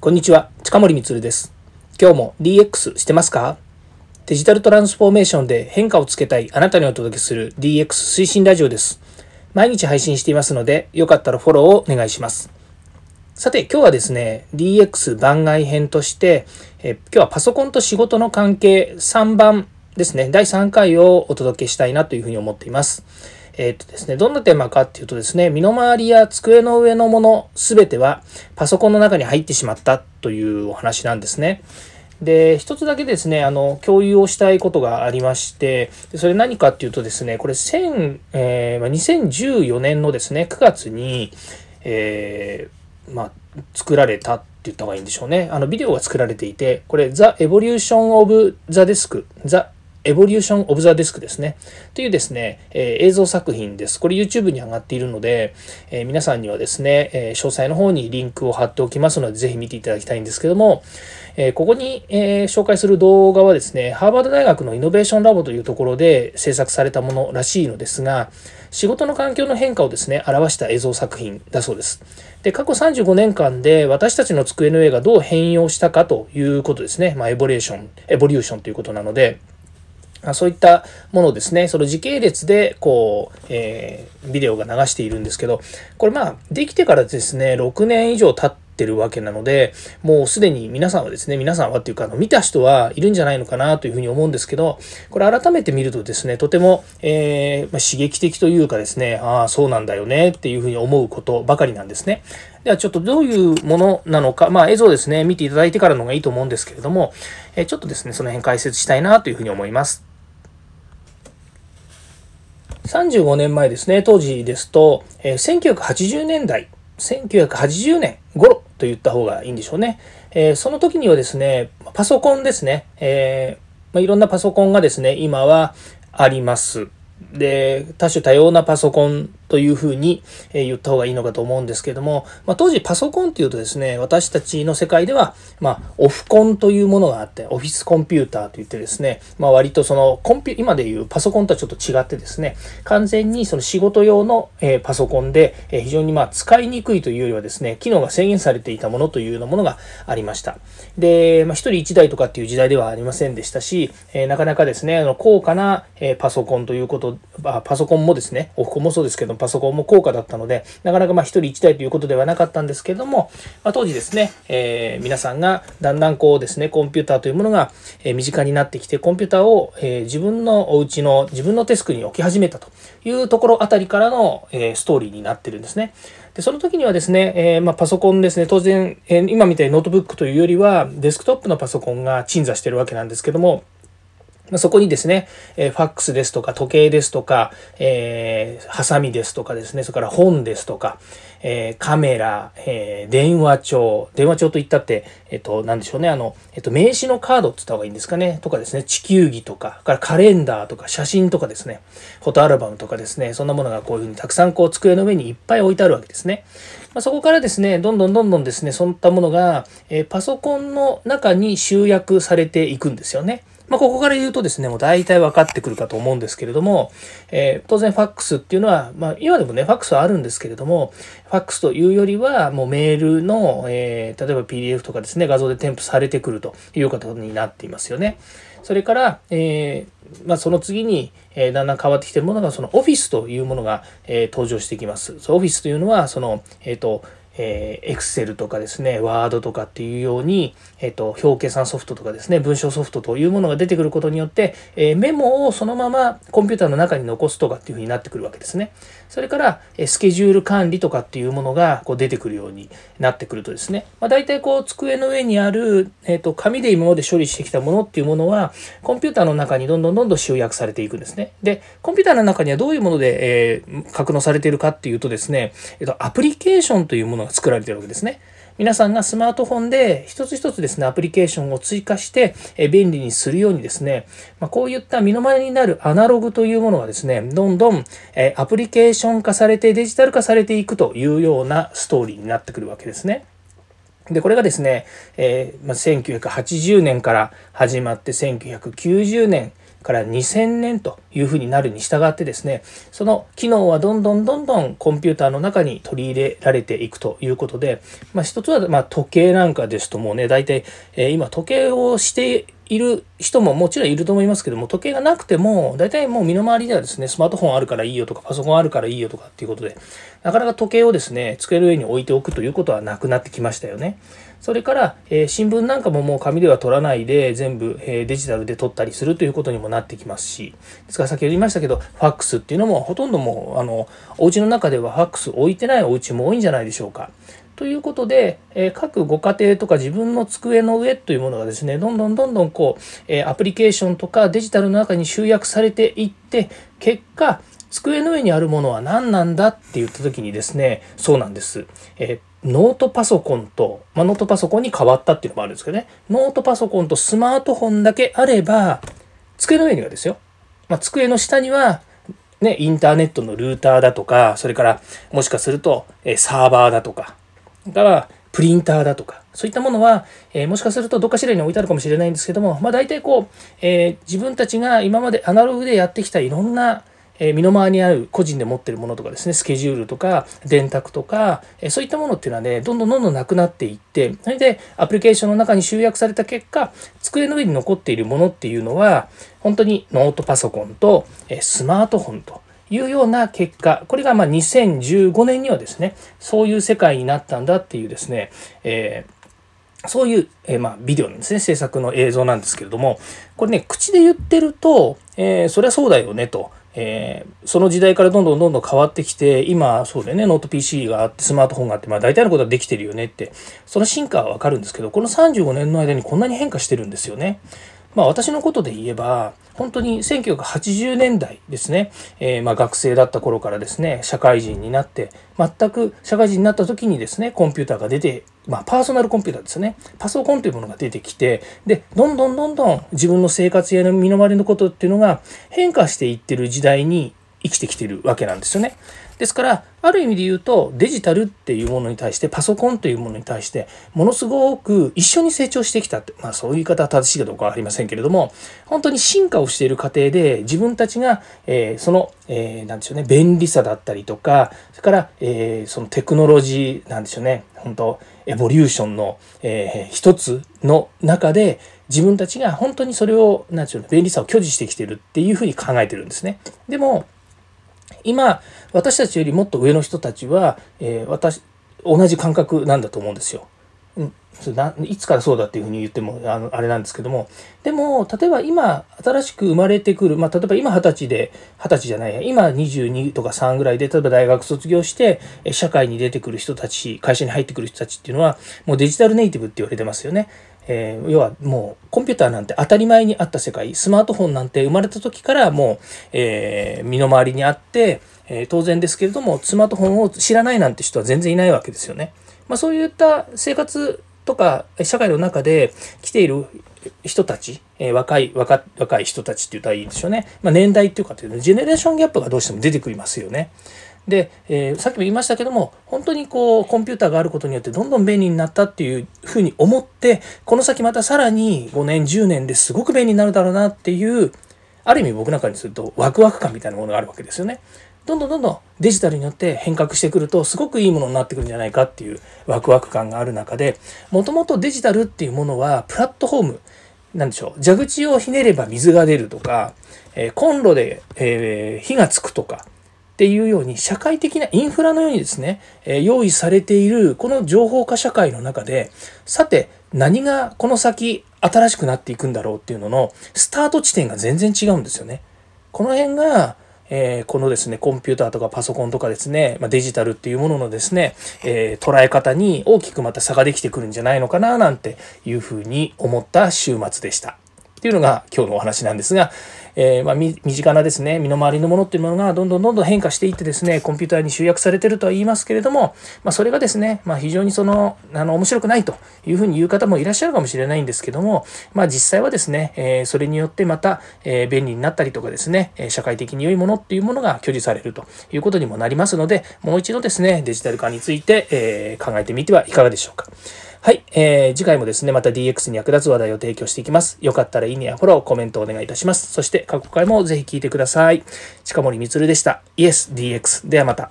こんにちは、近森光です。今日も DX してますか？デジタルトランスフォーメーションで変化をつけたいあなたにお届けする DX 推進ラジオです。毎日配信していますので、よかったらフォローをお願いします。さて、今日はですね、DX 番外編として、え今日はパソコンと仕事の関係3番ですね、第3回をお届けしたいなというふうに思っています。えっ、とですね、どんなテーマかっていうとですね、身の回りや机の上のものすべてはパソコンの中に入ってしまったというお話なんですね。で、一つだけですね、あの、共有をしたいことがありまして、それ何かっていうとですね、これ、1000えー、2014年のですね、9月に、えー、まあ、作られたって言った方がいいんでしょうね。あの、ビデオが作られていて、これ、The Evolution of the Desk、The エボリューション・オブ・ザ・デスクですね。というですね、えー、映像作品です。これ YouTube に上がっているので、えー、皆さんにはですね、えー、詳細の方にリンクを貼っておきますので、ぜひ見ていただきたいんですけども、えここに、え紹介する動画はですね、ハーバード大学のイノベーションラボというところで制作されたものらしいのですが、仕事の環境の変化をですね、表した映像作品だそうです。で、過去35年間で私たちの机の上がどう変容したかということですね。まあ、エボリューション、エボリューションということなので、そういったものですね、その時系列で、こう、えー、ビデオが流しているんですけど、これまあ、できてからですね、6年以上経ってるわけなので、もうすでに皆さんはですね、皆さんはっていうか、あの見た人はいるんじゃないのかなというふうに思うんですけど、これ改めて見るとですね、とても、えー、ま刺激的というかですね、ああ、そうなんだよねっていうふうに思うことばかりなんですね。ではちょっとどういうものなのか、まあ映像ですね、見ていただいてからのがいいと思うんですけれども、えちょっとですね、その辺解説したいなというふうに思います。35年前ですね、当時ですと、えー、1980年代、1980年頃と言った方がいいんでしょうね。えー、その時にはですね、パソコンですね、えー、まあ、いろんなパソコンがですね、今はあります。で、多種多様なパソコンというふうに言った方がいいのかと思うんですけども、まあ、当時パソコンっていうとですね、私たちの世界では、まあ、オフコンというものがあって、オフィスコンピューターといってですね、まあ、割とそのコンピュ、今でいうパソコンとはちょっと違ってですね、完全にその仕事用の、パソコンで、非常にまあ使いにくいというよりはですね、機能が制限されていたものというようなものがありました。で、まあ、一人一台とかっていう時代ではありませんでしたし、なかなかですね、あの高価な、パソコンということ、パソコンもですね、オフコンもそうですけど、パソコンも高価だったので、なかなかまあ一人一台ということではなかったんですけれども、まあ、当時ですね、えー、皆さんがだんだんこうですね、コンピューターというものが、身近になってきて、コンピューターを、え自分のお家の自分のデスクに置き始めたというところあたりからの、えストーリーになってるんですね。でその時にはですね、えー、まあ、パソコンですね、当然、えー、今みたいにノートブックというよりは、デスクトップのパソコンが鎮座してるわけなんですけども、そこにですね、えファックスですとか時計ですとか、えー、ハサミですとかですね、それから本ですとか、えー、カメラ、えー、電話帳、電話帳といったって、えっ、と、なんでしょうね、あの、えっ、と、名刺のカードって言った方がいいんですかね、とかですね、地球儀とか、からカレンダーとか写真とかですね、フォトアルバムとかですね、そんなものがこういうふうにたくさんこう机の上にいっぱい置いてあるわけですね。まあ、そこからですね、どんどんどんどんですね、そういったものが、えパソコンの中に集約されていくんですよね。まあ、ここから言うとですね、もう大体分かってくるかと思うんですけれども、えー、当然ファックスっていうのは、まあ、今でもね、ファックスはあるんですけれども、ファックスというよりは、もうメールの、えー、例えば PDF とかですね、画像で添付されてくるということになっていますよね。それから、えー、まあ、その次に、えー、だんだん変わってきているものが、そのオフィスというものが、えー、登場してきます。そオフィスというのは、その、えっ、と、えー、Excel とかですね、Word とかっていうように、えっ、ー、と、表計算ソフトとかですね、文章ソフトというものが出てくることによって、えー、メモをそのままコンピューターの中に残すとかっていうふうになってくるわけですね。それから、えスケジュール管理とかっていうものがこう出てくるようになってくるとですね、まあ、大体こう、机の上にある、えっ、と、紙で今まで処理してきたものっていうものは、コンピューターの中にどんどんどんどん集約されていくんですね。で、コンピューターの中にはどういうもので、え格納されているかっていうとですね、えっ、と、アプリケーションというものが作られてるわけですね。皆さんがスマートフォンで一つ一つですね、アプリケーションを追加して便利にするようにですね、まこういった身の回りになるアナログというものがですね、どんどんアプリケーション化されてデジタル化されていくというようなストーリーになってくるわけですね。で、これがですね、え、ま1980年から始まって1990年から2000年というふうになるに従ってですねその機能はどんどんどんどんコンピューターの中に取り入れられていくということで、まあ、一つはま時計なんかですともうね大体、え今時計をしている人ももちろんいると思いますけども時計がなくても大体もう身の回りではですねスマートフォンあるからいいよとかパソコンあるからいいよとかっていうことでなかなか時計をですね机の上に置いておくということはなくなってきましたよね。それから、えー、新聞なんかももう紙では取らないで全部、えー、デジタルで取ったりするということにもなってきますしですから先ほど言いましたけどファックスっていうのもほとんどもうあのお家の中ではファックス置いてないお家も多いんじゃないでしょうか。ということで、え各ご家庭とか自分の机の上というものがですね、どんどんどんどんこう、えアプリケーションとかデジタルの中に集約されていって、結果、机の上にあるものは何なんだって言った時にですね、そうなんです。えノートパソコンと、まあ、ノートパソコンに変わったっていうのもあるんですけどね、ノートパソコンとスマートフォンだけあれば、机の上にはですよ、まあ、机の下にはね、インターネットのルーターだとか、それからもしかすると、えサーバーだとか、からプリンターだとか、そういったものは、えー、もしかするとどっかしらに置いてあるかもしれないんですけども、まあ大体こう、えー、自分たちが今までアナログでやってきたいろんな、え、身の回りにある個人で持ってるものとかですね、スケジュールとか電卓とか、えそういったものっていうのはね、どんどんどんどんなくなっていって、それでアプリケーションの中に集約された結果、机の上に残っているものっていうのは、本当にノートパソコンと、えスマートフォンと、いうような結果、これがま2015年にはですね、そういう世界になったんだっていうですね、えー、そういう、えー、まあ、ビデオなんですね、制作の映像なんですけれども、これね、口で言ってると、えー、そりゃそうだよねと。えー、その時代からどんどんどんどん変わってきて、今、そうだよね、ノート PC があって、スマートフォンがあって、まあ大体のことはできてるよねって、その進化はわかるんですけど、この35年の間にこんなに変化してるんですよね。まあ私のことで言えば、本当に1980年代ですね、えー、ま学生だった頃からですね、社会人になって、全く社会人になった時にですね、コンピューターが出て、まあ、パーソナルコンピューターですね、パソコンというものが出てきて、で、どんどんどんどん自分の生活や身の回りのことっていうのが変化していってる時代に生きてきてるわけなんですよね。ですから、ある意味で言うと、デジタルっていうものに対して、パソコンというものに対して、ものすごく一緒に成長してきたって、まあそういう言い方は正しいかどうかわかりませんけれども、本当に進化をしている過程で、自分たちが、えー、その、えー、なんでしょうね、便利さだったりとか、それから、えー、そのテクノロジー、なんでしょうね、本当エボリューションの、えー、一つの中で、自分たちが本当にそれを、なんでしょうね、便利さを享受してきてるっていうふうに考えてるんですね。でも、今、私たちよりもっと上の人たちは、えー、私、同じ感覚なんだと思うんですよ。いつからそうだっていうふうに言ってもあのあれなんですけどもでも例えば今新しく生まれてくる、まあ、例えば今二十歳で二十歳じゃないや今22とか3ぐらいで例えば大学卒業して社会に出てくる人たち会社に入ってくる人たちっていうのはもうデジタルネイティブって言われてますよね。えー、要はもうコンピューターなんて当たり前にあった世界スマートフォンなんて生まれた時からもう、えー、身の回りにあって、えー、当然ですけれどもスマートフォンを知らないなんて人は全然いないわけですよね。まあ、そういった生活とか社会の中で来ている人たち、えー、若い若若い人たちって言ったらいいでしょうね、まあ、年代っていうかというとジェネレーションギャップがどうしても出てくりますよね。で、えー、さっきも言いましたけども本当にこうコンピューターがあることによってどんどん便利になったっていうふうに思ってこの先またさらに5年10年ですごく便利になるだろうなっていうある意味僕なんかにするとワクワク感みたいなものがあるわけですよね。どんどんどんどんデジタルによって変革してくるとすごくいいものになってくるんじゃないかっていうワクワク感がある中でもともとデジタルっていうものはプラットフォームなんでしょう蛇口をひねれば水が出るとか、えー、コンロで、えー、火がつくとかっていうように社会的なインフラのようにですね、え用意されているこの情報化社会の中でさて何がこの先新しくなっていくんだろうっていうののスタート地点が全然違うんですよね。この辺がえー、このですね、コンピューターとかパソコンとかですね、まあ、デジタルっていうもののですね、えー、捉え方に大きくまた差ができてくるんじゃないのかななんていうふうに思った週末でした。っていうのが今日のお話なんですが、えー、まあ、身近なですね、身の回りのものっていうものがどんどんどんどん変化していってですね、コンピューターに集約されてるとは言いますけれども、まあ、それがですね、まあ、非常にその、あの、面白くないというふうに言う方もいらっしゃるかもしれないんですけども、まあ、実際はですね、えー、それによってまた、えー、便利になったりとかですね、社会的に良いものっていうものが享受されるということにもなりますので、もう一度ですね、デジタル化について、え考えてみてはいかがでしょうか。はい、えー、次回もですね、また DX に役立つ話題を提供していきます。よかったらいいねやフォロー、コメントお願いいたします。そして過去回もぜひ聞いてください。近森光でした。イエス DX。ではまた。